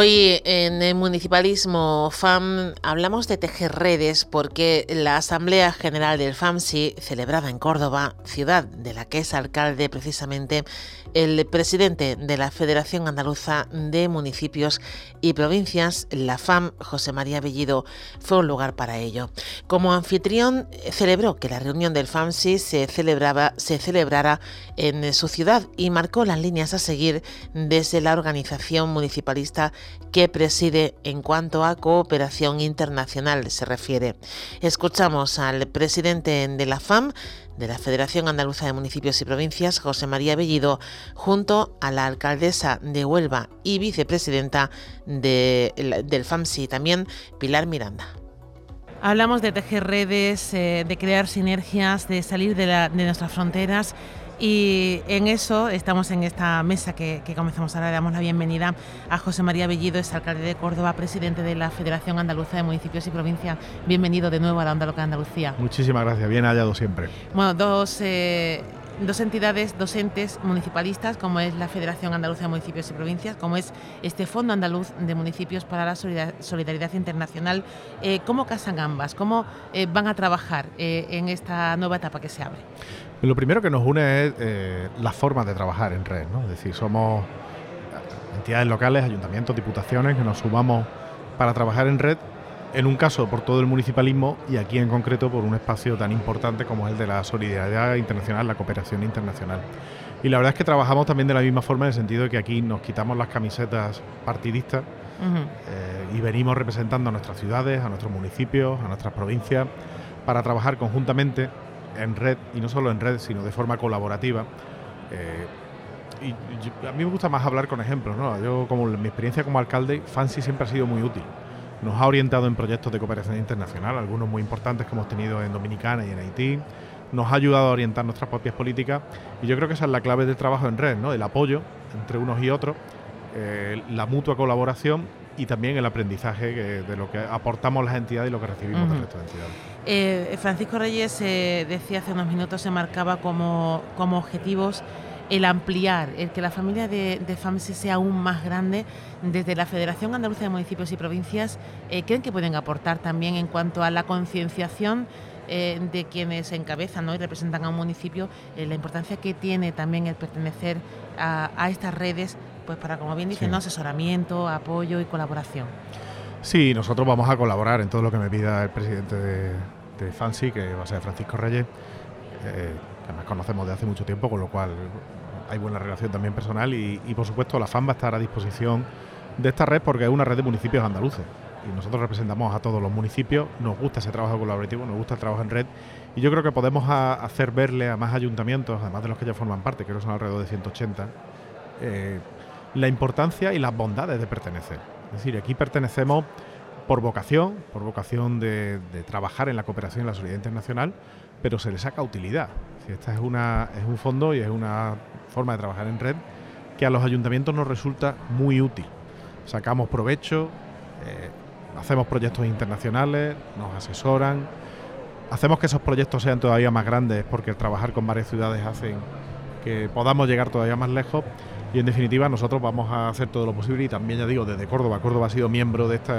Hoy en el municipalismo FAM hablamos de tejer redes porque la Asamblea General del FAMSI, celebrada en Córdoba, ciudad de la que es alcalde precisamente el presidente de la Federación Andaluza de Municipios y Provincias, la FAM, José María Bellido, fue un lugar para ello. Como anfitrión, celebró que la reunión del FAMSI se, celebraba, se celebrara en su ciudad y marcó las líneas a seguir desde la organización municipalista que preside en cuanto a cooperación internacional se refiere. Escuchamos al presidente de la FAM, de la Federación Andaluza de Municipios y Provincias, José María Bellido, junto a la alcaldesa de Huelva y vicepresidenta del FAMSI, también Pilar Miranda. Hablamos de tejer redes, eh, de crear sinergias, de salir de nuestras fronteras y en eso estamos en esta mesa que, comenzamos ahora. Le damos la bienvenida a José María Bellido, es alcalde de Córdoba, presidente de la Federación Andaluza de Municipios y Provincias. Bienvenido de nuevo a la Onda Local de Andalucía. Muchísimas gracias, bien hallado siempre. Bueno, dos, eh, dos entidades docentes municipalistas, como es la Federación Andaluza de Municipios y Provincias, como es este Fondo Andaluz de Municipios para la Solidaridad Internacional. Eh, ¿Cómo casan ambas? ¿Cómo eh, van a trabajar en esta nueva etapa que se abre? Lo primero que nos une es eh, la forma de trabajar en red, ¿no? Es decir, somos entidades locales, ayuntamientos, diputaciones que nos sumamos para trabajar en red, en un caso por todo el municipalismo y aquí en concreto por un espacio tan importante como es el de la solidaridad internacional, la cooperación internacional. Y la verdad es que trabajamos también de la misma forma en el sentido de que aquí nos quitamos las camisetas partidistas eh, y venimos representando a nuestras ciudades, a nuestros municipios, a nuestras provincias, para trabajar conjuntamente en red, y no solo en red, sino de forma colaborativa. Eh, y, a mí me gusta más hablar con ejemplos, ¿no? Yo, como mi experiencia como alcalde, FANSI siempre ha sido muy útil. Nos ha orientado en proyectos de cooperación internacional, algunos muy importantes que hemos tenido en Dominicana y en Haití. Nos ha ayudado a orientar nuestras propias políticas y yo creo que esa es la clave del trabajo en red, ¿no? El apoyo entre unos y otros, eh, la mutua colaboración y también el aprendizaje de lo que aportamos las entidades y lo que recibimos del resto de entidades. Eh, Francisco Reyes eh, decía hace unos minutos, se marcaba como, como objetivos el ampliar, el que la familia de, de FAMSI sea aún más grande. Desde la Federación Andaluza de Municipios y Provincias, eh, ¿creen que pueden aportar también en cuanto a la concienciación de quienes encabezan y representan a un municipio, la importancia que tiene también el pertenecer a, estas redes, pues para, como bien dicen, asesoramiento, apoyo y colaboración? Sí, nosotros vamos a colaborar en todo lo que me pida el presidente de, de Fancy, que va a ser Francisco Reyes, eh, que además conocemos de hace mucho tiempo, con lo cual hay buena relación también personal y, por supuesto la FAN va a estar a disposición de esta red porque es una red de municipios andaluces. Y nosotros representamos a todos los municipios, nos gusta ese trabajo colaborativo, nos gusta el trabajo en red y yo creo que podemos hacer verle a más ayuntamientos, además de los que ya forman parte, creo que son alrededor de 180, eh, la importancia y las bondades de pertenecer. Es decir, aquí pertenecemos por vocación, por vocación de, trabajar en la cooperación y la solidaridad internacional, pero se le saca utilidad. Si esta es, una, es un fondo y es una forma de trabajar en red que a los ayuntamientos nos resulta muy útil. Sacamos provecho, eh, hacemos proyectos internacionales, nos asesoran, hacemos que esos proyectos sean todavía más grandes porque trabajar con varias ciudades hace que podamos llegar todavía más lejos y en definitiva nosotros vamos a hacer todo lo posible y también ya digo desde Córdoba, Córdoba ha sido miembro de este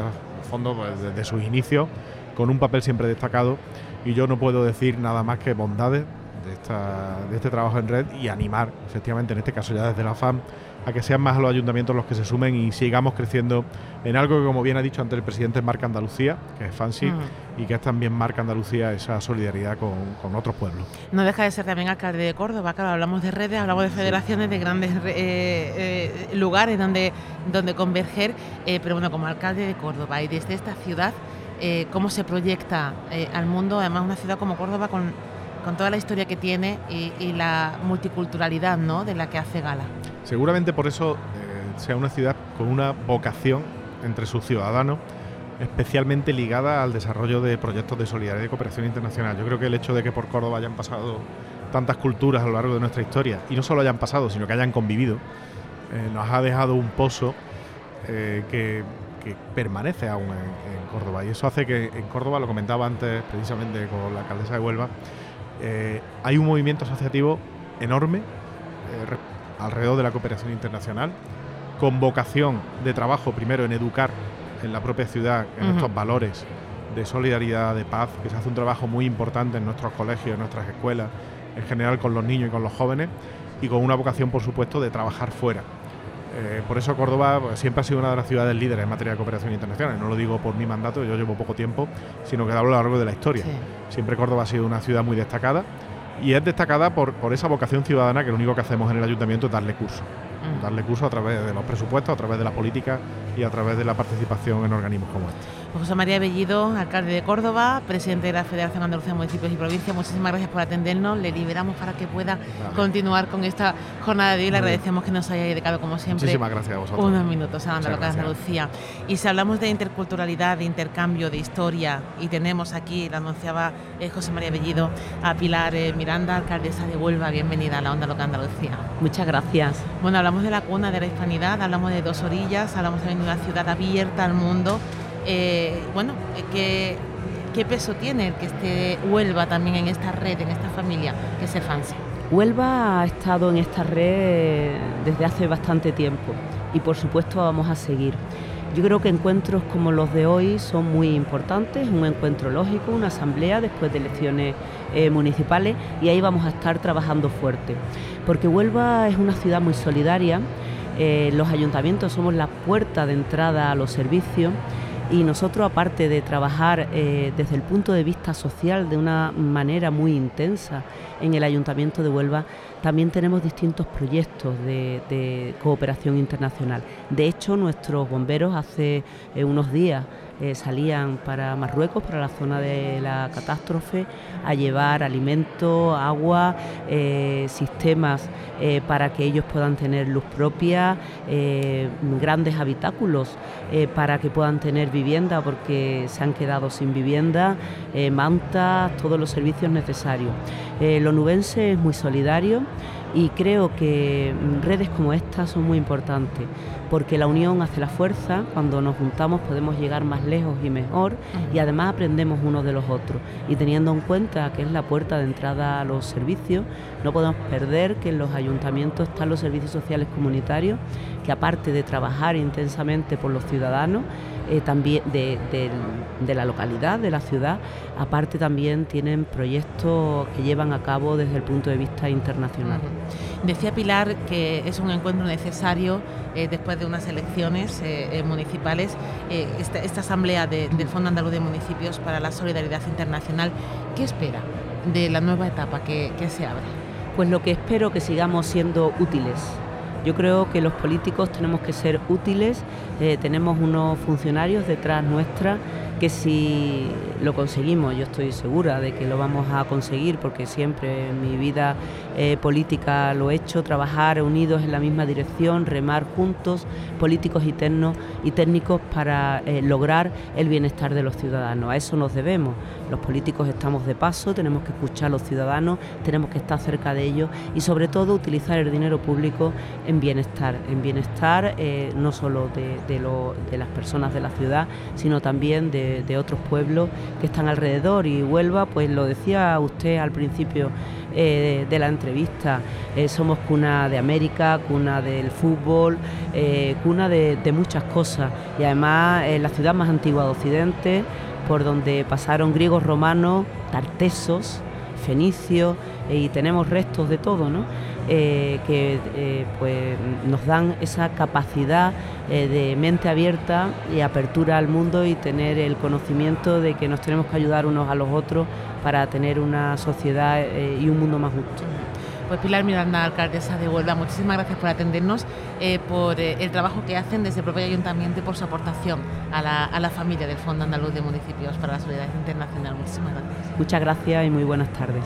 fondo pues, desde sus inicios con un papel siempre destacado. Y yo no puedo decir nada más que bondades de, esta, de este trabajo en red y animar efectivamente en este caso ya desde la FAM a que sean más los ayuntamientos los que se sumen y sigamos creciendo en algo que, como bien ha dicho antes el presidente, marca Andalucía, que es FANSI, y que es también marca Andalucía esa solidaridad con, otros pueblos. No deja de ser también alcalde de Córdoba, claro, hablamos de redes, hablamos de federaciones, de grandes eh, eh, lugares donde, donde converger, eh, pero bueno, como alcalde de Córdoba y desde esta ciudad, ¿cómo se proyecta al mundo, además una ciudad como Córdoba con con toda la historia que tiene y, la multiculturalidad ¿no? de la que hace gala. Seguramente por eso eh, sea una ciudad con una vocación entre sus ciudadanos especialmente ligada al desarrollo de proyectos de solidaridad y cooperación internacional. Yo creo que el hecho de que por Córdoba hayan pasado tantas culturas a lo largo de nuestra historia, y no solo hayan pasado, sino que hayan convivido, eh, nos ha dejado un pozo eh, que, permanece aún en, Córdoba. Y eso hace que en Córdoba, lo comentaba antes precisamente con la alcaldesa de Huelva, eh, hay un movimiento asociativo enorme alrededor de la cooperación internacional, con vocación de trabajo primero en educar en la propia ciudad, en estos valores de solidaridad, de paz, que se hace un trabajo muy importante en nuestros colegios, en nuestras escuelas, en general con los niños y con los jóvenes, y con una vocación, por supuesto, de trabajar fuera. Eh, por eso Córdoba pues, siempre ha sido una de las ciudades líderes en materia de cooperación internacional. No lo digo por mi mandato, yo llevo poco tiempo, sino que a lo largo de la historia. Siempre Córdoba ha sido una ciudad muy destacada y es destacada por, por esa vocación ciudadana que lo único que hacemos en el ayuntamiento es darle curso. Mm. Darle curso a través de los presupuestos, a través de la política y a través de la participación en organismos como este. José María Bellido, alcalde de Córdoba, presidente de la Federación Andalucía de Municipios y Provincias, muchísimas gracias por atendernos. Le liberamos para que pueda continuar con esta jornada de hoy. Le agradecemos que nos haya dedicado, como siempre, muchísimas gracias a vosotros. unos minutos a Andalucía. Y si hablamos de interculturalidad, de intercambio, de historia, y tenemos aquí, la anunciaba eh, José María Bellido, a Pilar eh, Miranda, alcaldesa de Huelva. Bienvenida a la Onda Local Andalucía. Muchas gracias. Bueno, hablamos de la cuna de la hispanidad, hablamos de dos orillas, hablamos también de una ciudad abierta al mundo eh, bueno, eh, ¿qué, peso tiene que esté Huelva también en esta red, en esta familia que se FANSI? Huelva ha estado en esta red desde hace bastante tiempo y por supuesto vamos a seguir. Yo creo que encuentros como los de hoy son muy importantes, un encuentro lógico, una asamblea después de elecciones eh, municipales y ahí vamos a estar trabajando fuerte. Porque Huelva es una ciudad muy solidaria, los ayuntamientos somos la puerta de entrada a los servicios y nosotros, aparte de trabajar eh, desde el punto de vista social de una manera muy intensa en el Ayuntamiento de Huelva, también tenemos distintos proyectos de, cooperación internacional. De hecho, nuestros bomberos hace eh, unos días eh, salían para Marruecos, para la zona de la catástrofe, a llevar alimento, agua, eh, sistemas eh, para que ellos puedan tener luz propia, grandes habitáculos para que puedan tener vivienda porque se han quedado sin vivienda, mantas, todos los servicios necesarios. lo nubense es muy solidario y creo que redes como estas son muy importantes porque la unión hace la fuerza, cuando nos juntamos podemos llegar más lejos y mejor y además aprendemos unos de los otros. Y teniendo en cuenta que es la puerta de entrada a los servicios, no podemos perder que en los ayuntamientos están los servicios sociales comunitarios, que aparte de trabajar intensamente por los ciudadanos, eh, también de, la localidad, de la ciudad, aparte también tienen proyectos que llevan a cabo desde el punto de vista internacional. Decía Pilar que es un encuentro necesario eh, después de unas elecciones eh, municipales, esta, asamblea del Fondo Andaluz de Municipios para la Solidaridad Internacional. ¿Qué espera de la nueva etapa que, que se abre? Pues lo que espero que sigamos siendo útiles yo creo que los políticos tenemos que ser útiles, eh, tenemos unos funcionarios detrás nuestra que si lo conseguimos, yo estoy segura de que lo vamos a conseguir porque siempre en mi vida eh, política lo he hecho, trabajar unidos en la misma dirección, remar juntos, políticos y, y técnicos para eh, lograr el bienestar de los ciudadanos. A eso nos debemos. Los políticos estamos de paso, tenemos que escuchar a los ciudadanos, tenemos que estar cerca de ellos y sobre todo utilizar el dinero público en bienestar, en bienestar eh, no solo de, de las personas de la ciudad, sino también de de, otros pueblos que están alrededor. Y Huelva, pues lo decía usted al principio eh, de la entrevista, eh, somos cuna de América, cuna del fútbol, eh, cuna de, muchas cosas. Y además la ciudad más antigua de Occidente, por donde pasaron griegos, romanos, tartesos, fenicios, y tenemos restos de todo, ¿no? Eh, que eh, pues nos dan esa capacidad eh, de mente abierta y apertura al mundo y tener el conocimiento de que nos tenemos que ayudar unos a los otros para tener una sociedad y un mundo más justo. Pues Pilar Miranda, alcaldesa de Huelva, muchísimas gracias por atendernos, por el trabajo que hacen desde el propio ayuntamiento y por su aportación a la, a la familia del Fondo Andaluz de Municipios para la Solidaridad Internacional. Muchísimas gracias. Muchas gracias y muy buenas tardes.